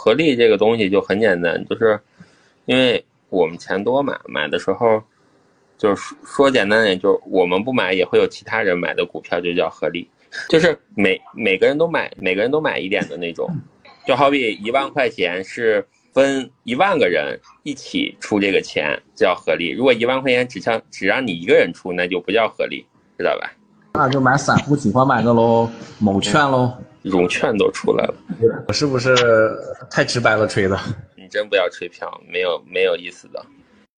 合力这个东西就很简单，就是因为我们钱多嘛，买的时候就是说简单点，就是我们不买也会有其他人买的股票，就叫合力，就是每每个人都买，每个人都买一点的那种，就好比一万块钱是分一万个人一起出这个钱叫合力，如果一万块钱只让只让你一个人出，那就不叫合力，知道吧？那就买散户喜欢买的喽，某券喽。融券都出来了，我是不是太直白了吹的？你真不要吹票，没有没有意思的。